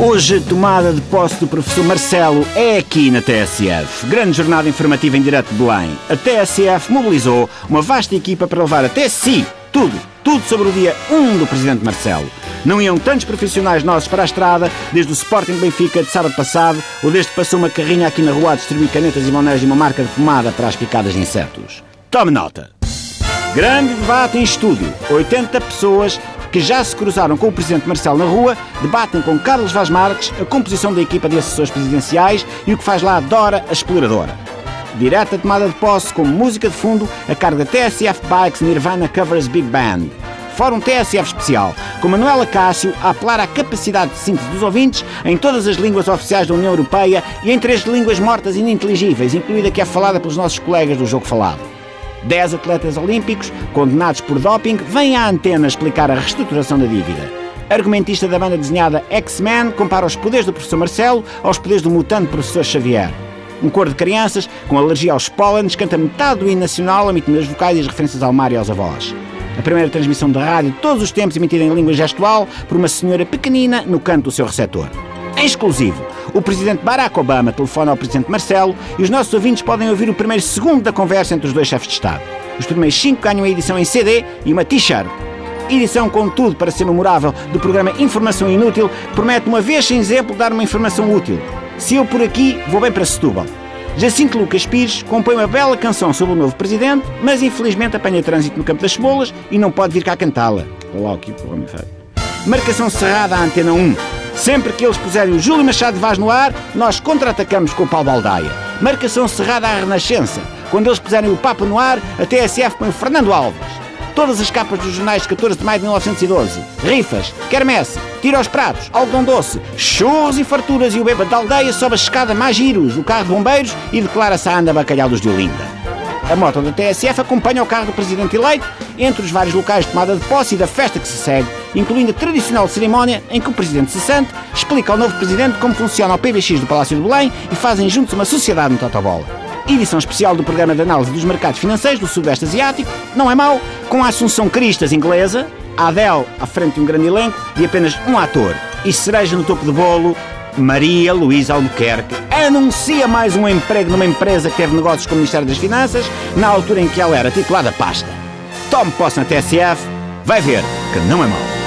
Hoje, tomada de posse do professor Marcelo é aqui na TSF. Grande jornada informativa em direto de Belém. A TSF mobilizou uma vasta equipa para levar até si tudo, tudo sobre o dia 1 do presidente Marcelo. Não iam tantos profissionais nossos para a estrada, desde o Sporting Benfica de sábado passado, ou desde que passou uma carrinha aqui na rua a distribuir canetas e bonés e uma marca de pomada para as picadas de insetos. Tome nota! Grande debate em estúdio. 80 pessoas que já se cruzaram com o Presidente Marcelo na rua, debatem com Carlos Vaz Marques a composição da equipa de assessores presidenciais e o que faz lá Dora, a exploradora. Direta tomada de posse com música de fundo a cargo da TSF Bikes Nirvana Covers Big Band. Fórum TSF especial, com Manuela Cássio a apelar à capacidade de síntese dos ouvintes em todas as línguas oficiais da União Europeia e em três línguas mortas e ininteligíveis, incluída que é falada pelos nossos colegas do Jogo Falado. Dez atletas olímpicos, condenados por doping, vêm à antena explicar a reestruturação da dívida. Argumentista da banda desenhada X-Men compara os poderes do professor Marcelo aos poderes do mutante professor Xavier. Um coro de crianças com alergia aos pólenes canta metade do hino nacional, omitindo as vocais e as referências ao mar e aos avós. A primeira transmissão de rádio de todos os tempos emitida em língua gestual por uma senhora pequenina no canto do seu receptor. Em exclusivo, o presidente Barack Obama telefona ao presidente Marcelo e os nossos ouvintes podem ouvir o primeiro segundo da conversa entre os dois chefes de Estado. Os primeiros cinco ganham a edição em CD e uma t-shirt. Edição, contudo, para ser memorável, do programa Informação Inútil, promete uma vez sem exemplo dar uma informação útil. Se eu por aqui, vou bem para Setúbal. Jacinto Lucas Pires compõe uma bela canção sobre o novo presidente, mas infelizmente apanha trânsito no campo das cebolas e não pode vir cá cantá-la. Lá o que o homem faz. Marcação cerrada à Antena 1. Sempre que eles puserem o Júlio Machado Vaz no ar, nós contra-atacamos com o pau baldaia. Marcação cerrada à Renascença. Quando eles puserem o Papa no ar, a TSF põe o Fernando Alves. Todas as capas dos jornais de 14 de maio de 1912. Rifas, quermesse, tira aos pratos, algodão doce, churros e farturas e o bêbado da aldeia sobe a escada mais giros do carro de bombeiros e declara-se a anda bacalhau dos de Olinda. A moto da TSF acompanha o carro do presidente eleito entre os vários locais de tomada de posse e da festa que se segue, incluindo a tradicional cerimónia em que o presidente cessante explica ao novo presidente como funciona o PBX do Palácio de Belém e fazem juntos uma sociedade no Totobola. Edição especial do programa de análise dos mercados financeiros do Sudeste Asiático, não é mau, com a Assunção Cristas inglesa, a Adele à frente de um grande elenco e apenas um ator. E cereja no topo do bolo, Maria Luísa Albuquerque anuncia mais um emprego numa empresa que teve negócios com o Ministério das Finanças na altura em que ela era titulada pasta. Tome posse na TSF, vai ver que não é mau.